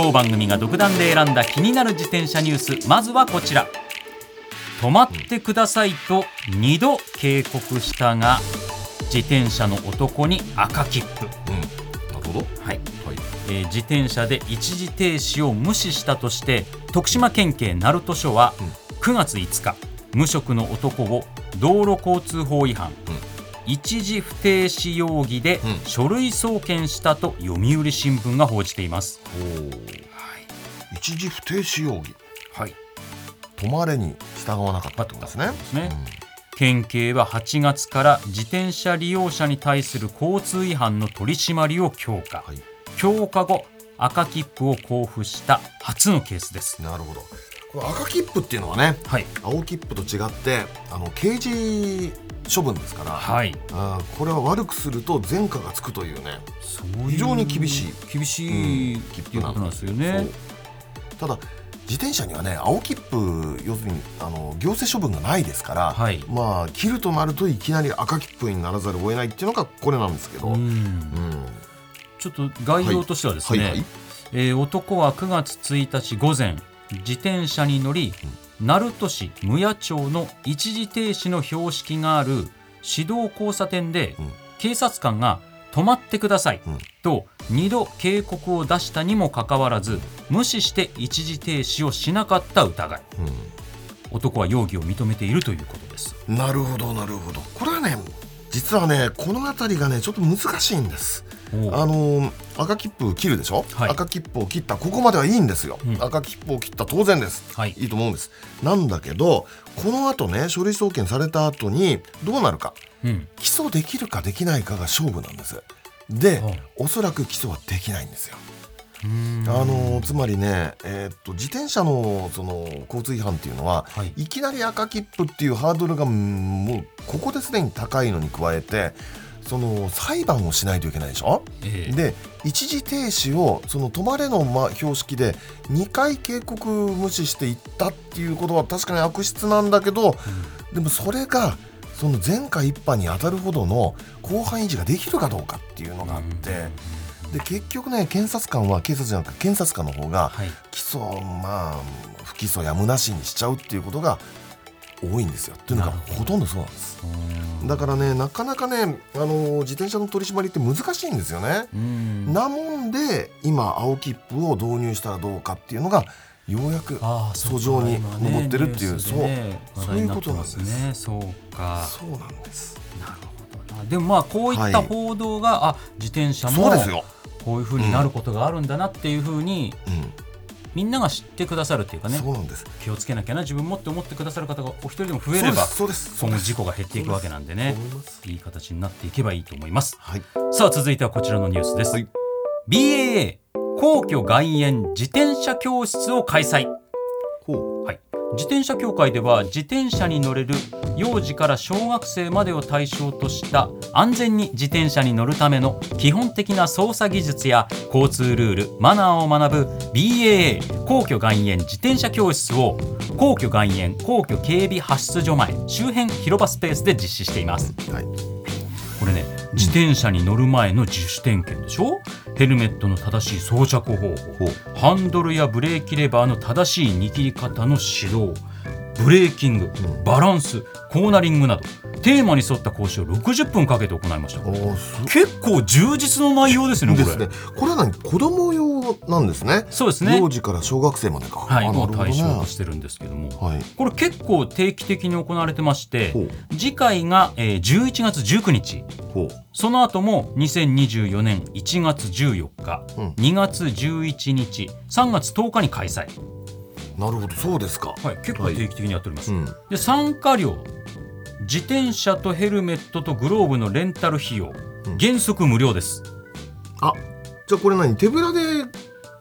当番組が独断で選んだ気になる自転車ニュース。まずはこちら。止まってくださいと2度警告したが自転車の男に赤切符、うん。なるほどはい。はい。えー自転車で一時停止を無視したとして徳島県警鳴門署は9月5日無職の男を道路交通法違反、一時不停止容疑でうん。書類送検したと読売新聞が報じています、一時不停止容疑。はい。止まれに従わなかったってことですね。ですね、県警は8月から自転車利用者に対する交通違反の取り締まりを強化、はい。強化後赤切符を交付した初のケースです。なるほどこの赤切符っていうのはねはい。青切符と違ってあの刑事処分ですから、はい。あーこれは悪くすると前科がつくというね非常に厳しい厳しい、うんっていうことなんですよ。ねただ自転車にはね青切符要するにあの行政処分がないですから、はい。まあ切るとなるといきなり赤切符にならざるを得ないっていうのがこれなんですけど、ううん。んちょっと概要としてはですね、はい。はい。えー男は9月1日午前自転車に乗り、鳴門市無谷町の一時停止の標識がある市道交差点で、うん。警察官が止まってください、うん。と2度警告を出したにもかかわらず無視して一時停止をしなかった疑い。男は容疑を認めているということです。うんなるほどなるほど。これはね実はねこの辺りがねちょっと難しいんですあのー赤切符切るでしょ、はい。赤切符を切ったここまではいいんですよ、うん。赤切符を切った当然です、はい。いいと思うんです。なんだけどこの後ね書類送検された後にどうなるか？うん。起訴できるかできないかが勝負なんです。で、はいおそらく起訴はできないんですよ。うん。あのつまりね、えーっと自転車のその交通違反っていうのは、はい。い、きなり赤切符っていうハードルがうんもうここですでに高いのに加えてその裁判をしないといけないでしょ、ええ。で一時停止をその止まれのま標識で2回警告無視していったっていうことは確かに悪質なんだけど、でもそれがその前科一犯に当たるほどの公判維持ができるかどうかっていうのがあって。で結局ね検察官は警察じゃなくて検察官の方がはい。起訴まあ不起訴やむなしにしちゃうっていうことが多いんですよ。っていうのがほとんどそうなんです。うんだからねなかなかねあの自転車の取り締まりって難しいんですよね。うん。なもんで今青切符を導入したらどうかっていうのがようやく訴状に上ってるっていうそうねそう話題になってますね。そうか。そうなんです。なるほどな。でもまあこういったはい。報道が、あ自転車もそうですよ、こういうふうになることがあるんだなっていうふうにうんみんなが知ってくださるっていうかねそうなんです。気をつけなきゃな自分もって思ってくださる方がお一人でも増えればそうですそうです。今後事故が減っていくわけなんでねいいい形になっていけばいいと思います。はい。さあ続いてはこちらのニュースです、はい。BAA 皇居外苑自転車教室を開催。ほはい、自転車協会では自転車に乗れる幼児から小学生までを対象とした安全に自転車に乗るための基本的な操作技術や交通ルールマナーを学ぶ BAA 皇居外苑自転車教室を皇居外苑皇居警備派出所前周辺広場スペースで実施しています。うはい。これね自転車に乗る前の自主点検でしょ？ヘルメットの正しい装着方法。ハンドルやブレーキレバーの正しい握り方の指導ブレーキングバランスコーナリングなどテーマに沿った講習を60分かけて行いました。結構充実の内容ですねこれ。ですね。これは何？子供用なんですね。そうですね。幼児から小学生までか。はいね。対象としてるんですけども。はい。これ結構定期的に行われてまして次回が、えー11月19日。その後も2024年1月14日、うん。2月11日。3月10日に開催、なるほど、そうですか。はい、結構定期的にやっております、うん。で参加料。自転車とヘルメットとグローブのレンタル費用、うん。原則無料です。あ、じゃあこれ何？手ぶらで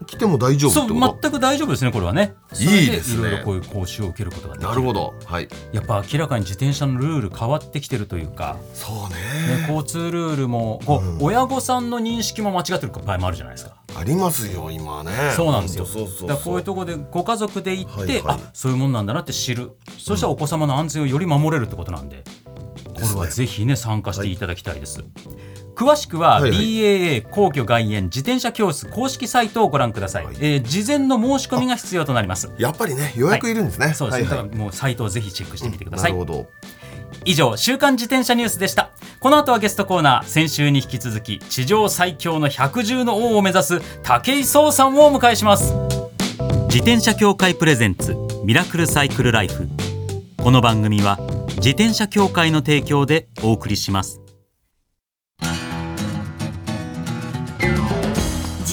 来ても大丈夫そう全く大丈夫ですねこれはね。いいですね。いろいろこういう講習を受けることができる。なるほど。はい。やっぱ明らかに自転車のルール変わってきてるというか、そうね、ね交通ルールもこう、親御さんの認識も間違ってる場合もあるじゃないですか。ありますよ今ね。そうなんですよ。だこういうところでご家族で行って、はいはい。あそういうもんなんだなって知る。そしたらお子様の安全をより守れるってことなんで、これはぜひね参加していただきたいです。詳しくははいはい。BAA 皇居外苑自転車教室公式サイトをご覧ください、えー事前の申し込みが必要となります。やっぱりね予約いるんですね、そうですね、はいはい。もうサイトをぜひチェックしてみてください、なるほど。以上週刊自転車ニュースでした。この後はゲストコーナー先週に引き続き地上最強の百獣の王を目指す武井壮さんをお迎えします。自転車協会プレゼンツミラクルサイクルライフ。この番組は自転車協会の提供でお送りします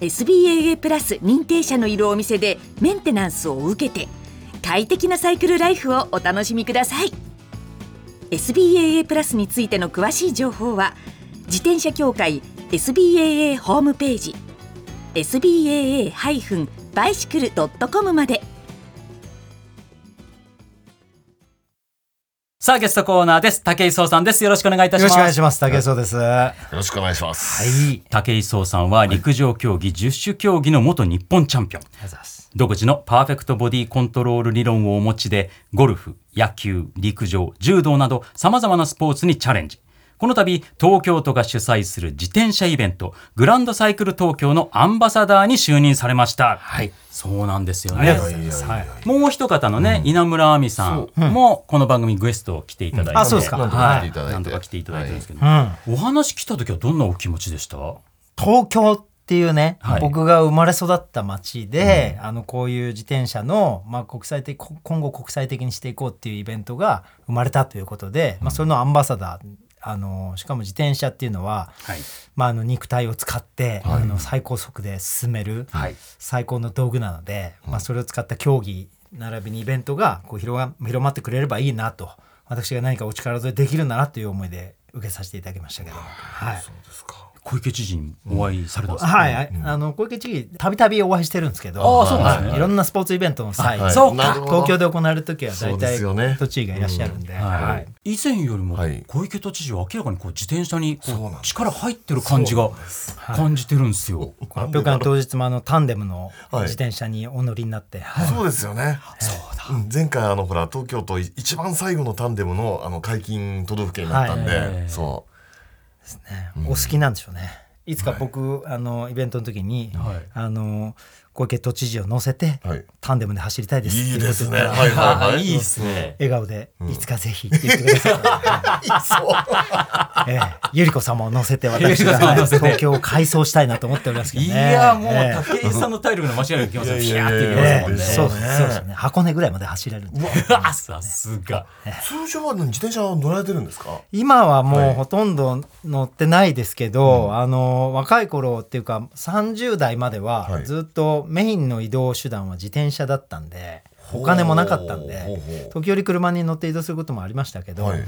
SBAA プラス認定者のいるお店でメンテナンスを受けて快適なサイクルライフをお楽しみください。SBAA プラスについての詳しい情報は自転車協会 SBAA ホームページ SBAA-bicycle.com まで。さあゲストコーナーです武井壮さんですよろしくお願いいたしよろしくお願いますします。竹井壮です。はよろしくお願いします、い。武井壮さんは陸上競技十種競技の元日本チャンピオン。独自のパーフェクトボディコントロール理論をお持ちでゴルフ野球陸上柔道などさまざまなスポーツにチャレンジこの度東京都が主催する自転車イベントグランドサイクル東京のアンバサダーに就任されましたはい。そうなんですよね。もう一方のね、稲村亜美さんもこの番組ゲスト来ていただいて、あそうですか。なんとか来ていただいて、なんとか来ていただいてるんですけど、うん。お話来た時はどんなお気持ちでした？東京っていうね、はい。僕が生まれ育った町で、あのこういう自転車の、まあ、国際的こ今後国際的にしていこうっていうイベントが生まれたということで、まあ、それのアンバサダーあのしかも自転車っていうのは、はい。まあ、あの肉体を使って、あの最高速で進める、はい。最高の道具なので、まあ、それを使った競技並びにイベントがこう広が広まってくれればいいなと。私が何かお力添えできるならという思いで受けさせていただきましたけども、はい。そうですか小池知事にお会いされたんですか、はい、あの小池知事たびたびお会いしてるんですけどああそうなんですね。はい。い。ろんなスポーツイベントの際、はい。そうか。東京で行われる時は大体都知事がいらっしゃるんで、はい。はい。以前よりもはい。小池都知事は明らかにこう自転車に力入ってる感じが感じてるんですよ。発表会の当日もあのタンデムのはい。自転車にお乗りになって、はい。そうですよね。そうだ。前回あのほら東京都一番最後のタンデムのあの解禁都道府県になったんで、はいそね。お好きなんでしょうね。いつか僕、あのイベントの時に、はい。あの小池都知事を乗せて、はいタンデムで走りたいですいいですね。はいはいはい。いいですね。笑顔で、いつかぜひって言ってください う。ええ、ゆり子様を乗せて私が、ゆり子様を乗せて東京を改装したいなと思っておりますけどいね。やもうええ武井さんの体力の間違いがいきますよ。ピいやャーっていきいやいやますもんね。ええそうですね。箱根ぐらいまで走れるんで。あさすが。通常は自転車乗られてるんですか？今はもはいうほとんど乗ってないですけど、あの若い頃っていうか30代までははいメインの移動手段は自転車だったんで、お金もなかったんで時折車に乗って移動することもありましたけど、はい。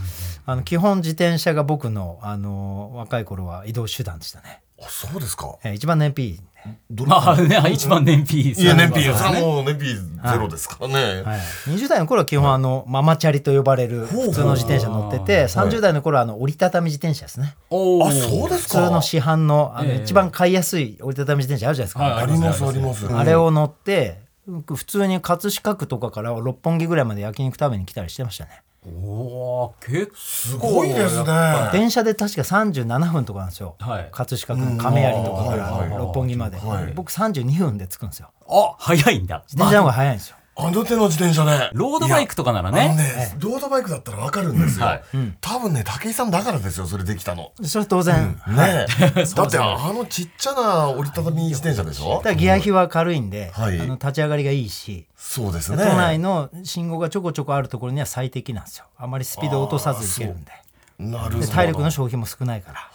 あの基本自転車が僕のあの若い頃は移動手段でしたね。あそうですか。えー一番燃費。いいねどまあね一番燃費いや燃費そそれれはもう燃費ゼロですからね。はい、20代の頃は基本あの、ママチャリと呼ばれる普通の自転車乗ってて30代の頃はあの折りたたみ自転車ですね。あそうですか。普通の市販のあの、ええ。一番買いやすい折りたたみ自転車あるじゃないですか、はいあります。あります。あれを乗って普通に葛飾区とかから六本木ぐらいまで焼肉食べに来たりしてましたねおお結構すごいですね電車で確か37分とかなんですよ、はい。葛飾区の亀有とかから六本木まで、はい。僕32分で着くんですよ。あ早いんだ。自転車の方が早いんですよ、あの手の自転車ね。ロードバイクとかならね。ねロードバイクだったらわかるんですよ、はい。多分ね武井さんだからですよそれできたの。それ当然、ね。えだってあのちっちゃな折りたたみ自転車でしょ？だギア比は軽いんで、はい。あの立ち上がりがいいし、そうですね。都内の信号がちょこちょこあるところには最適なんですよ。あまりスピードを落とさず行けるんで。なるほど。で体力の消費も少ないから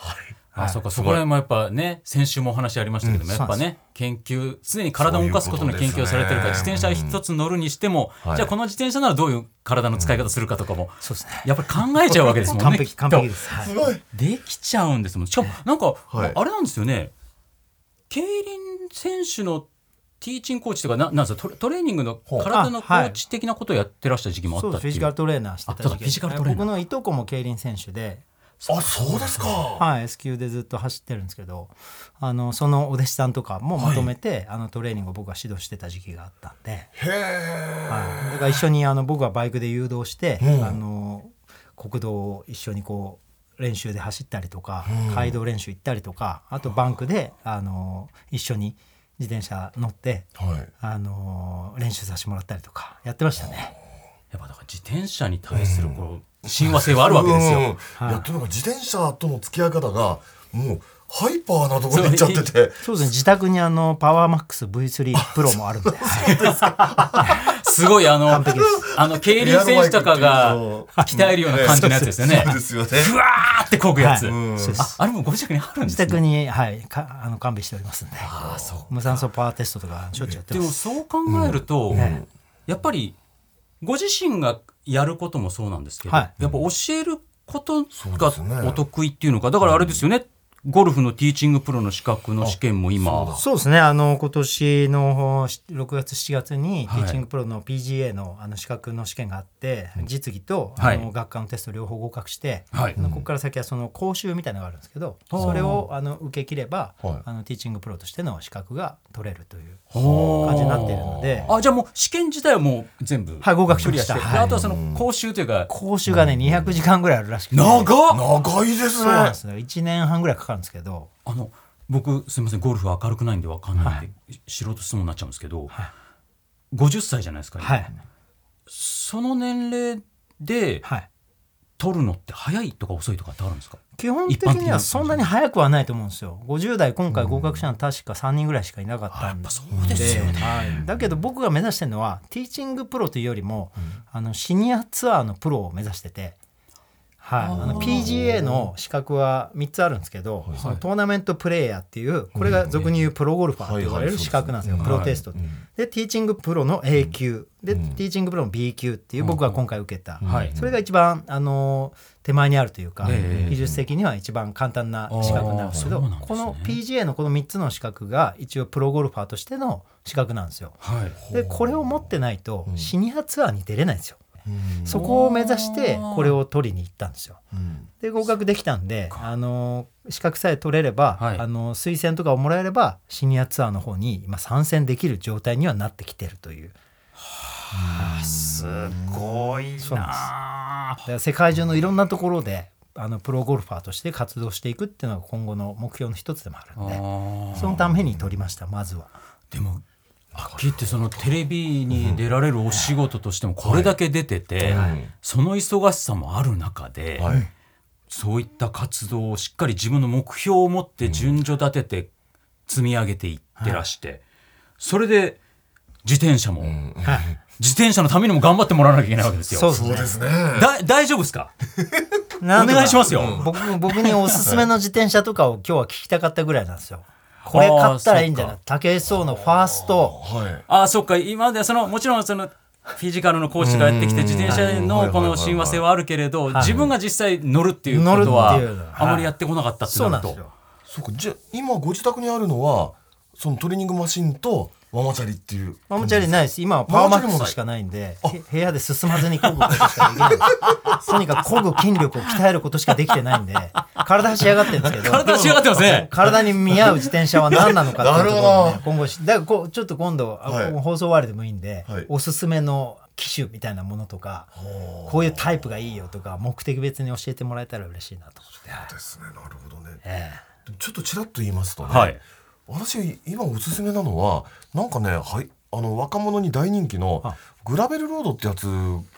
あそうかそこら辺もやっぱね先週もお話ありましたけども、うんやっぱね研究常に体を動かすことの研究をされてるから自転車一つ乗るにしても、はい。じゃあこの自転車ならどういう体の使い方するかとかも、そうですね。やっぱり考えちゃうわけですもんね完璧完璧です、はい。すごいできちゃうんですもん。しかもなんか、はい。あれなんですよね。競輪選手のティーチングコーチとかななんですかトレトレーニングの体のコーチ的なことをやってらっしゃる時期もあったっていう。そうですフィジカルトレーナーしてたあそうだフィジカルトレーナー。僕のいとこも競輪選手であそうですか。はい、S 級でずっと走ってるんですけどあのそのお弟子さんとかもまとめて、あのトレーニングを僕は指導してた時期があったんで、へえはい、だから一緒にあの僕はバイクで誘導して、うん。あの国道を一緒にこう練習で走ったりとか、街道練習行ったりとかあとバンクであの一緒に自転車乗ってはい。あの練習させてもらったりとかやってましたね。やっぱだから自転車に対するこう親和性はあるわけですよ、うんい。やというのが自転車との付き合い方がもうハイパーなところに行っちゃってて。そうです。ね。自宅にあのパワーマックス V3 プロもあるんで。すごいあの完璧です。あの競輪選手とかが鍛えるような感じのやつですよね。そうですよね。ふわーってこぐやつ、はい。ああれもご自宅にあるんですね。自宅に、はい、かあの完備しておりますんで。ああそう無酸素パワーテストとかしょっちゅうやってでもます。そう考えると、ねやっぱりご自身がやることもそうなんですけど、はい。やっぱ教えることがお得意っていうのか。だからあれですよね、ゴルフのティーチングプロの資格の試験も今。そうですね。あの今年のし6月7月にテはい。ィーチングプロの PGA のあの資格の試験があって、実技とあはい。の学科のテスト両方合格して、はい。あのここから先はその講習みたいなのがあるんですけど、それをあの受け切れば、はい。あのティーチングプロとしての資格が取れるという感感じになっているので、あじゃあもう試験自体はもう全部はい合格しました。あとはその講習というか、講習がね200時間ぐらいあるらしくて。長っ。長いですそうなんねですね1年半ぐらいかかるんですけどあの僕すみませんゴルフは明るくないんで分かんないんで、素人質問になっちゃうんですけど、はい。50歳じゃないですか、今。はい。その年齢ではい。取るのって早いとか遅いとかってあるんですか？基本的にはそんなに早くはないと思うんですよ。50代今回合格したのは確か3人ぐらいしかいなかったんで、そうですよね。はい。だけど僕が目指してるのはティーチングプロというよりも、あのシニアツアーのプロを目指してて、はい、あの PGA の資格は3つあるんですけど、そのトーナメントプレーヤーっていうこれが俗に言うプロゴルファーと呼ばれる資格なんですよ、はいプロテスト、でティーチングプロの A 級。で、ティーチングプロの B 級っていう僕が今回受けた、はい。それが一番あの手前にあるというか、ええ。技術的には一番簡単な資格なんですけどこの PGA のこの3つの資格が一応プロゴルファーとしての資格なんですよ。はい。でこれを持ってないとシニアツアーに出れないんですよ。そこを目指してこれを取りに行ったんですよ。で合格できたんであの資格さえ取れれば、はい。あの推薦とかをもらえればシニアツアーの方に今参戦できる状態にはなってきてるという。すごいそうなな世界中のいろんなところであのプロゴルファーとして活動していくっていうのが今後の目標の一つでもあるんでそのために取りましたまずは。でもはっきり言ってそのテレビに出られるお仕事としてもこれだけ出てて、その忙しさもある中で、はい。そういった活動をしっかり自分の目標を持って順序立てて積み上げていってらして、それで自転車も、はい。自転車のためにも頑張ってもらわなきゃいけないわけですよ。そうですね。だ大丈夫です か？お願いしますよ。僕僕におすすめの自転車とかを今日は聞きたかったぐらいなんですよ。これ買ったらいいんじゃない？武井壮のファースト。はい。ああそっか。今まではそのもちろんそのフィジカルのコーチがやってきて自転車のこの親和性はあるけれど自分が実際乗るっていうことはあまりやってこなかったってなると。そうなんですよ。そうかじゃあ今ご自宅にあるのはそのトレーニングマシンとママチャリっていう。ママチャリないです。今はパワーマックスしかないんで、へ部屋で進まずに漕ぐことしかできないです。とにかく漕ぐ筋力を鍛えることしかできてないんで、体は仕上がってるんですけど、体仕上がってますね。体に見合う自転車は何なのかっていうところをなるね、今後し、だからこうちょっと今度、あはい。放送終わりでもいいんで、はい。おすすめの機種みたいなものとかこういうタイプがいいよとか目的別に教えてもらえたら嬉しいなと思って、ですね。なるほどね。えちょっとちらっと言いますとね、はい私今おすすめなのはなんかねはいあの若者に大人気のあ。グラベルロードってやつ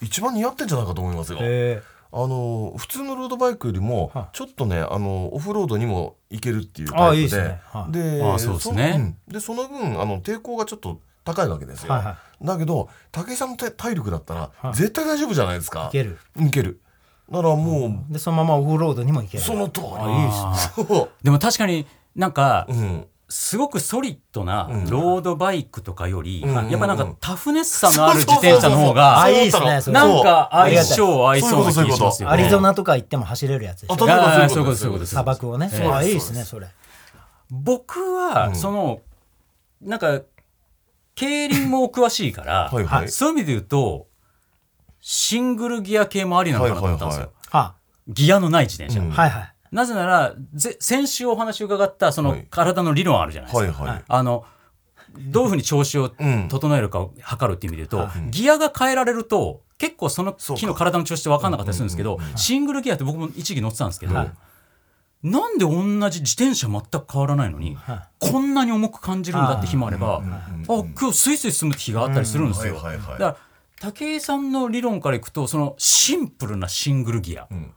一番似合ってんじゃないかと思いますよ。え。あの普通のロードバイクよりもはちょっとねあのオフロードにも行けるっていうタイプで。あいいですね。はいであそうですね。でその分あの抵抗がちょっと高いわけですよ、はいはだけど武井さんの体体力だったらはい絶対大丈夫じゃないですか。いける。いける。だからもう、でそのままオフロードにも行ける。その通り。あいいですね。そう。でも確かになんかうんすごくソリッドなうん。ロードバイクとかより、うん。やっぱなんかタフネスさのある自転車の方があいいですねなんか相性合いそうな気がしますよね。アリゾナとか行っても走れるやつでしょ。あそういうこと。そういうことです砂漠をね、そうですあいいですねそれ。僕は、うん。そのなんか競輪もお詳しいから、はいはい。そういう意味で言うとシングルギア系もありなのかなと思ったんですよ、はい。あ。ギアのない自転車、うん。はいはいなぜならぜ先週お話を伺ったそのはい。体の理論あるじゃないですか、はいはい。あのどういうふうに調子をうん。整えるかを測るっていう意味で言うと、はい。ギアが変えられると結構そのそうか。木の体の調子って分かんなかったりするんですけど、うんうんシングルギアって僕も一時乗ってたんですけど、はい。なんで同じ自転車全く変わらないのに、はこんなに重く感じるんだって日もあれば、うんうんうんあ今日スイスイ進むって日があったりするんですよ。だから武井さんの理論からいくとそのシンプルなシングルギア、うん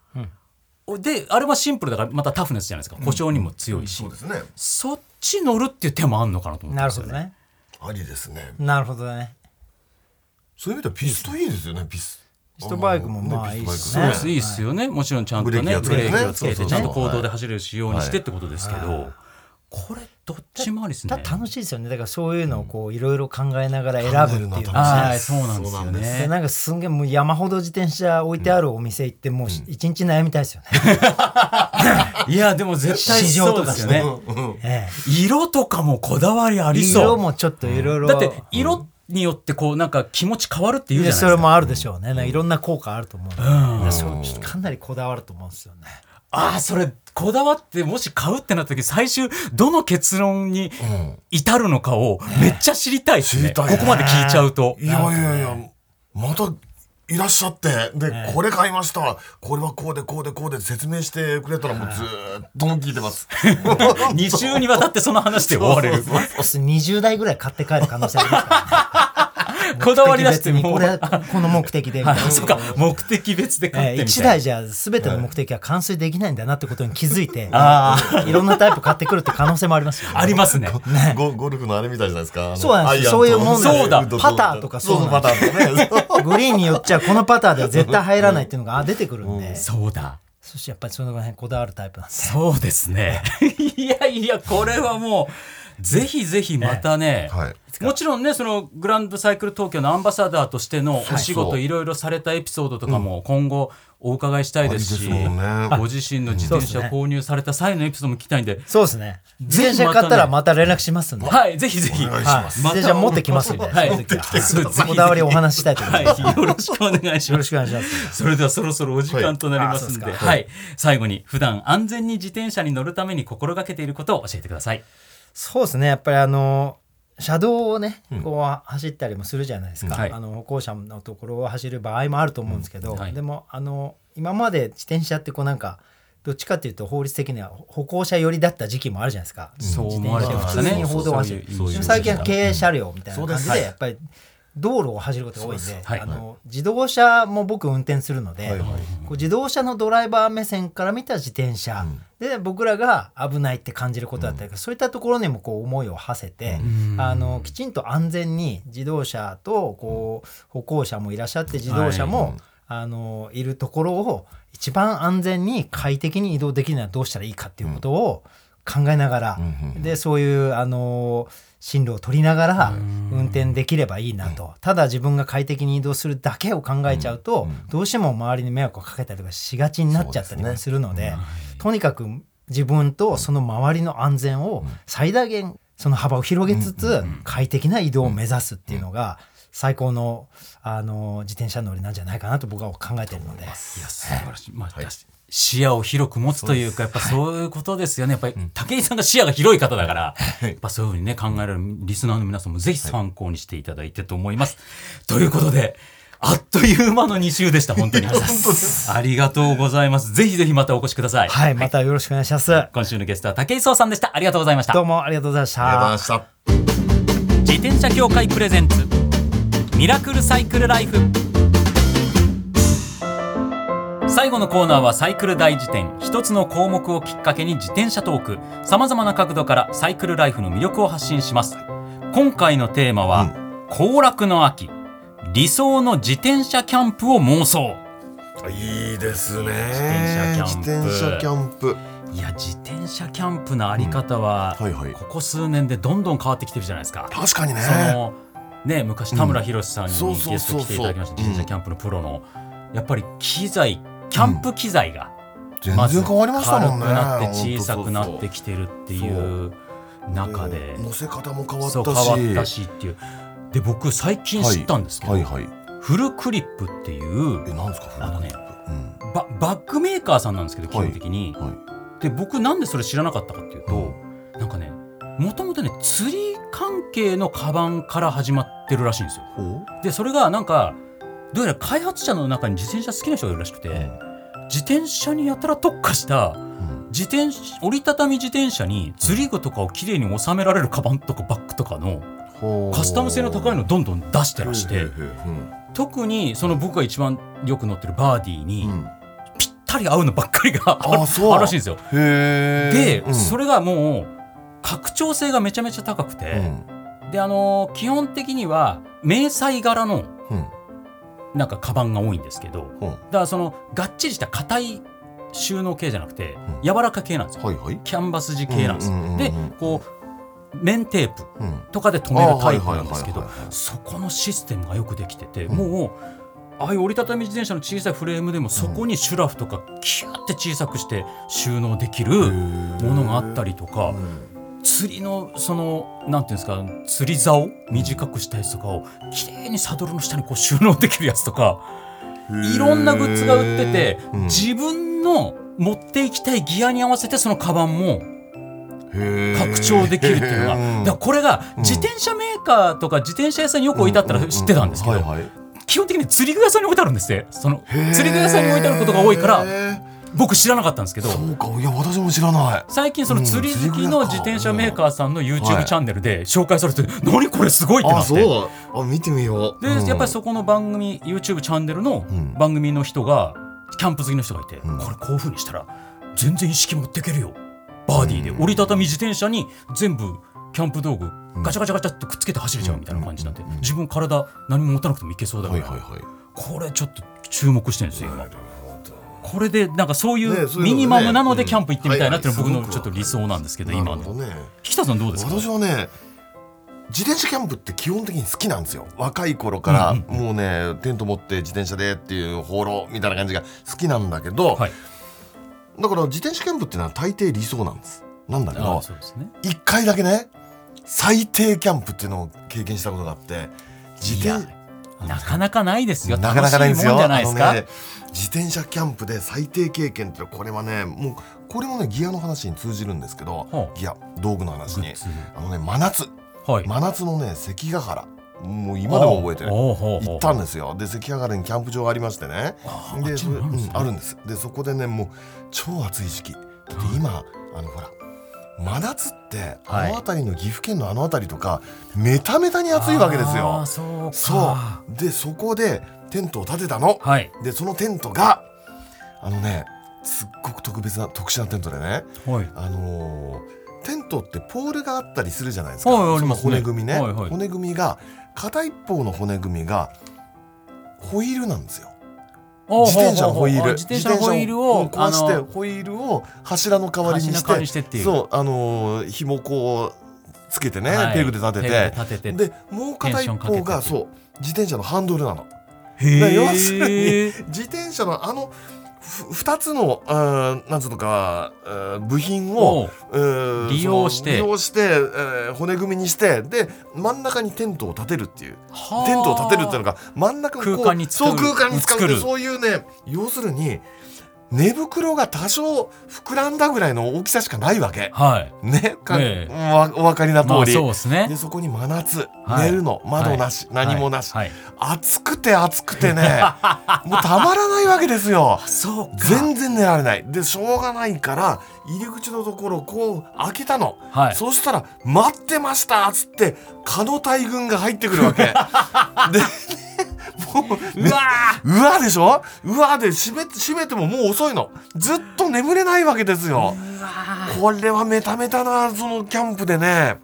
であれはシンプルだからまたタフネスじゃないですか。故障にも強いし、そうですね。そっち乗るっていう手もあんのかなと思ってなますよね。るほどね。ありですね。なるほどね。そういう意味ではピストいいですよねピス。ピストバイクもまあねいいですそうねですいいですよね。もちろんちゃんとねブレーキをつけてちゃんと行動で走れる仕様にしてってことですけはどこれどっちもありですね。た楽しいですよね。だからそういうのをこういろいろ考えながら選ぶっていうは。い。そうなんですよ。ね。で。なんかすんげえもう山ほど自転車置いてあるお店行ってもう一日悩みたいですよね、いやでも絶対そうですよね。え色とかもこだわりあえりそう。色もちょっといろいろ。だって色によってこうなんか気持ち変わるっていうじゃないですか。それもあるでしょうね。いろんな効果あると思うかなりこだわると思うんですよねああそれこだわってもし買うってなった時最終どの結論にうん。至るのかをめっちゃ知りたいですね。知りたいね。ここまで聞いちゃうと。いやいやいやまたいらっしゃって。で、これ買いました。これはこうでこうでこうで説明してくれたらもうずーっと聞いてます。2週にわたってその話で終われる。20台ぐらい買って帰る可能性ありますからね こだわり出してもこれこの目的でみたいな。あそっか。目的別で買ってみたい。1台じゃ全ての目的は完遂できないんだなってことに気づいて、あいろんなタイプ買ってくるって可能性もありますよ、ね。ありますね。ゴゴルフのあれみたいじゃないですか？あのそうなんですそういうもんそうだ。パターとかそうパターグリーンによっちゃこのパターでは絶対入らないっていうのがあ出てくるんで、そうだ。そしてやっぱりその辺こだわるタイプなんですそうですね。いやいや、これはもう、ぜひぜひまたね、はい。もちろんね、そのグランドサイクル東京のアンバサダーとしてのお仕事、いろいろされたエピソードとかも今後お伺いしたいですし、ね。ご自身の自転車購入された際のエピソードも聞きたいんで、そうですね。自転車買ったらまた連絡しますんで、はい、ぜひぜひ。はい、自転車持ってきますんで、はい。こだわりをお話ししたいと思います、はい、よろしくお願いします。よろし。くお願いします。それではそろそろお時間となりますんで、はい。あそうはい、最後に普段安全に自転車に乗るために心がけていることを教えてください。そうですね。やっぱりあの車道をねこう走ったりもするじゃないですか、うんはい。あの歩行者のところを走る場合もあると思うんですけど、うん。はい。でもあの今まで自転車ってこうなんかどっちかっていうと法律的には歩行者寄りだった時期もあるじゃないですか、そう自思われてましたね。普通に歩道を走る。最近は経営車両みたいな感じでやっぱり道路を走ることが多いんで、はい。あの自動車も僕運転するので、はいはい。こう自動車のドライバー目線から見た自転車、で僕らが危ないって感じることだったりとか、そういったところにもこう思いを馳せて、あのきちんと安全に自動車とこう歩行者もいらっしゃって自動車も、はい。あのいるところを一番安全に快適に移動できるにはどうしたらいいかっていうことを考えながら、うん。うん。でそういうあの進路を取りながら運転できればいいなと、ただ自分が快適に移動するだけを考えちゃうと、どうしても周りに迷惑をかけたりとかしがちになっちゃったりもするのでとにかく自分とその周りの安全を最大限その幅を広げつつ快適な移動を目指すっていうのが最高のあの自転車乗りなんじゃないかなと僕は考えてるので。いや素晴らしい、まあ視野を広く持つというかやっぱそういうことですよね。やっぱり武井さんが視野が広い方だからやっぱそういうふうにね考えられるリスナーの皆さんもぜひ参考にしていただいてと思います。ということであっという間の2週でした本当に。本当です。ありがとうございます。ぜひぜひまたお越しください、はい、またよろしくお願いします。今週のゲストは武井壮さんでした。ありがとうございました。どうもありがとうございましありがとうごた。ざいました。自転車協会プレゼンツミラクルサイクルライフ最後のコーナーはサイクル大辞典。一つの項目をきっかけに自転車トーク。さまざまな角度からサイクルライフの魅力を発信します。今回のテーマは行楽の秋。理想の自転車キャンプを妄想。いいですね。自転車キャンプ。いや自転車キャンプのあり方は、はいはい。ここ数年でどんどん変わってきてるじゃないですか。確かにね。そのね昔田村宏さんにゲスト来ていただきました。うん自転車キャンプのプロの。やっぱり機材キャンプ機材が全まず然変わりましたもんね。軽くなって小さくなってきてるっていう中で。で乗せ方も変わったし。変わったしっていう。で僕最近知ったんですけど、はいはいはい。フルクリップっていうえなんですかあのねうん。ババッグメーカーさんなんですけど基本的に、はい。で僕なんでそれ知らなかったかっていうと、なんかねもともとね釣り関係のカバンから始まってるらしいんですよ。ほでそれがなんかどうやら開発者の中に自転車好きな人がいるらしくて、自転車にやたら特化したううん。自転折りたたみ自転車に釣り具とかをきれいに収められるカバンとかバッグとかのカスタム性の高いのをどんどん出してらして特にその僕が一番よく乗ってるバーディーにぴったり合うのばっかりがあるらしいんですよ。で、うん。それがもう拡張性がめちゃめちゃ高くて、うん。であのー基本的には迷彩柄のうんなんかカバンが多いんですけどうん。だからそのがっちりした硬い収納系じゃなくて、うん。柔らか系なんですよ。はいはい。キャンバス地系なんですよ、うんうんうんうんでこう面テープうん。とかで留めるタイプなんですけどそこのシステムがよくできてて、うん。もうああいう折りたたみ自転車の小さいフレームでもそこにシュラフとかキューって小さくして収納できるものがあったりとか、釣りのそのなんていうんですか釣り竿？短くしたやつとかをきれいにサドルの下にこう収納できるやつとかいろんなグッズが売ってて、うん。自分の持っていきたいギアに合わせてそのカバンも拡張できるっていうのが、だからこれが自転車メーカーとか自転車屋さんによく置いてあったら知ってたんですけど、基本的に釣り具屋さんに置いてあるんですって。その釣り具屋さんに置いてあることが多いからへ僕知らなかったんですけど。ーそうかいや私も知らない。最近その釣り好きの自転車メーカーさんのは YouTube い。チャンネルで紹介されて「何これすごい!」ってなあって。あ見てみよう。で、うん。やっぱりそこの番組 YouTube チャンネルのうん。番組の人がキャンプ好きの人がいて、うん。これこういう風にしたら全然意識持っていけるよ。バーディーで。折りたたみ自転車に全部キャンプ道具ガチャガチャガチャってくっつけて走れちゃうみたいな感じになんうんうん。自分体何も持たなくてもいけそうだから、はいはいはい。これちょっと注目してるんですよ今これでなんかそういうミニマムなのでキャンプ行ってみたいなっていうのが僕うんのちょっと理想なんですけど今の。なるほどね。引田さんどうですか？私はね自転車キャンプって基本的に好きなんですよ。若い頃からもうねテント持って自転車でっていう放浪みたいな感じが好きなんだけど、はい。だから自転車キャンプっていうのは大抵理想なんです。なんだけあどね。一回だけね最低キャンプっていうのを経験したことがあって自転なかなかないですよ。なかなかないんですよ。じゃないですか、自転車キャンプで最低経験ってこれはねもうこれもねギアの話に通じるんですけど、はあギア道具の話に。あのね真夏。はい。真夏のね関ヶ原。もう今でも覚えてる。行ったんですよ。で関ヶ原にキャンプ場がありましてね。あであるんです。でそこでねもう超暑い時期。だって今あのほら真夏ってあの辺りの岐阜県のあの辺りとかメタメタに暑いわけですあよーそうか。そう。でそこでテントを建てたの。はい。でそのテントがあのねすっごく特別な特殊なテントでねはい。あのーテントってポールがあったりするじゃないですか、はいね。その骨組みね、はいはい。骨組みが片一方の骨組みがホイールなんですよ自転車のホイール。あ自転車のホイールを壊してホイールを柱の代わりにして。そうあのー紐こうつけてね、はい。ペグで立てて。で立てて。でもう片一方がそう自転車のハンドルなの。要するえに自転車のあのふ2つのあーなんつうのか部品を利用して。利用して、えー骨組みにしてで真ん中にテントを建てるっていう。はあ。テントを建てるっていうのが真ん中空間にそう空間に使うそういうね要するに寝袋が多少膨らんだぐらいの大きさしかないわけ。はい。ね、かええ。わお分かりな通まあり。そうですね。でそこに真夏、はい。寝るの。窓なし、何もなし、はい。はい。暑くて暑くてね。もうたまらないわけですよ。そうか。全然寝られない。でしょうがないから入り口のところをこう開けたの、はい。そしたら「待ってました」っつって蚊の大群が入ってくるわけ。でもううわうわでしょ？うわで閉め閉めてももう遅いの。ずっと眠れないわけですよ。これはメタメタなそのキャンプでね。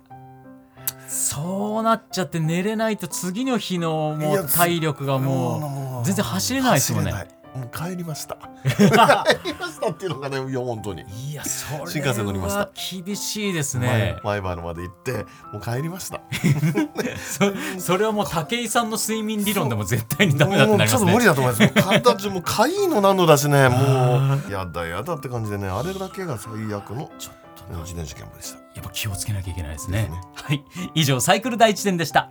そうなっちゃって寝れないと次の日のもう体力がもう全然走れないですもんねう帰りました。帰りましたっていうのがねいや本当に。いやそれ新幹線乗りました。は厳しいですね。前前原まで行ってもう帰りました。そそれはもう武井さんの睡眠理論でも絶対にダメだってなりますね。もうちょっと無理だと思います。よ体中もうかいの何度だしねもう。やだやだって感じでねあれだけが最悪のちょっとな。自転車でした。やっぱ気をつけなきゃいけないですね。ね。はい。以上サイクル第一点でした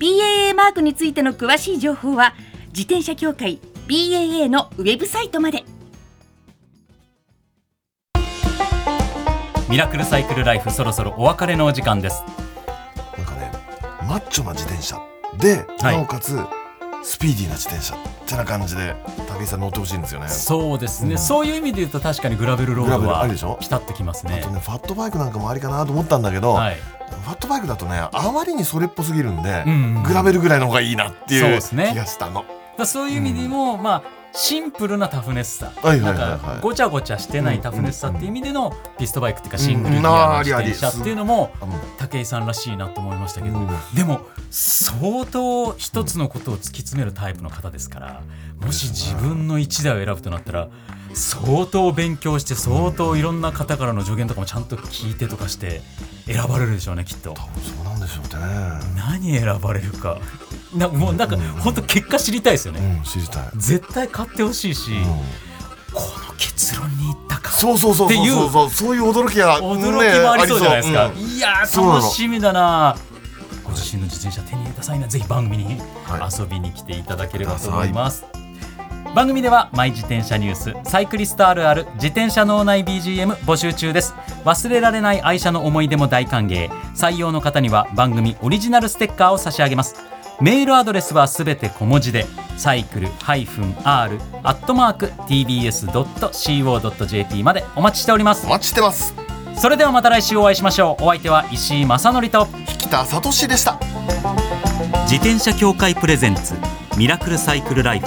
BAA マークについての詳しい情報は自転車協会 BAA のウェブサイトまで。ミラクルサイクルライフそろそろお別れのお時間です。なんかねマッチョな自転車。で、はい。なおかつスピーディーな自転車。ってな感じで武井さん乗ってほしいんですよね。そうですね、うん。そういう意味で言うと確かにグラベルロードはあるでしょ？ピタッときますね。あとねファットバイクなんかもありかなと思ったんだけど、はいファットバイクだとねあまりにそれっぽすぎるんで、うんうんグラベルぐらいの方がいいなっていうそうですね。気がしたの。だからそういう意味でも、まあシンプルなタフネスさ、はいはいはいはい。なんかごちゃごちゃしてないタフネスさっていう意味でのピストバイクっていうかシングルギうん。アの自転車っていうのもうん。武井さんらしいなと思いましたけど、うん。でも相当一つのことを突き詰めるタイプの方ですからもし自分の一台を選ぶとなったら相当勉強して相当いろんな方からの助言とかもちゃんと聞いてとかして選ばれるでしょうねきっと。そうなんでしょうね。何選ばれるか。なもうなんかうん。本当結果知りたいですよね。うん、知りたい。絶対買ってほしいし、うん。この結論にいったか。そうそうそうそうそうそう。そういう驚きが驚きもありそうじゃないですか、ねありいや楽しみだな。ご自身の自転車手に入れた際にはぜひ番組にはい。遊びに来ていただければと思います、番組ではマイ自転車ニュースサイクリストあるある自転車脳内 BGM 募集中です。忘れられない愛車の思い出も大歓迎。採用の方には番組オリジナルステッカーを差し上げます。メールアドレスはすべて小文字でサイクル -r アットマーク tbs.co.jp までお待ちしております。お待ちしてます。それではまた来週お会いしましょう。お相手は石井正則と北里志でした。自転車協会プレゼンツミラクルサイクルライフ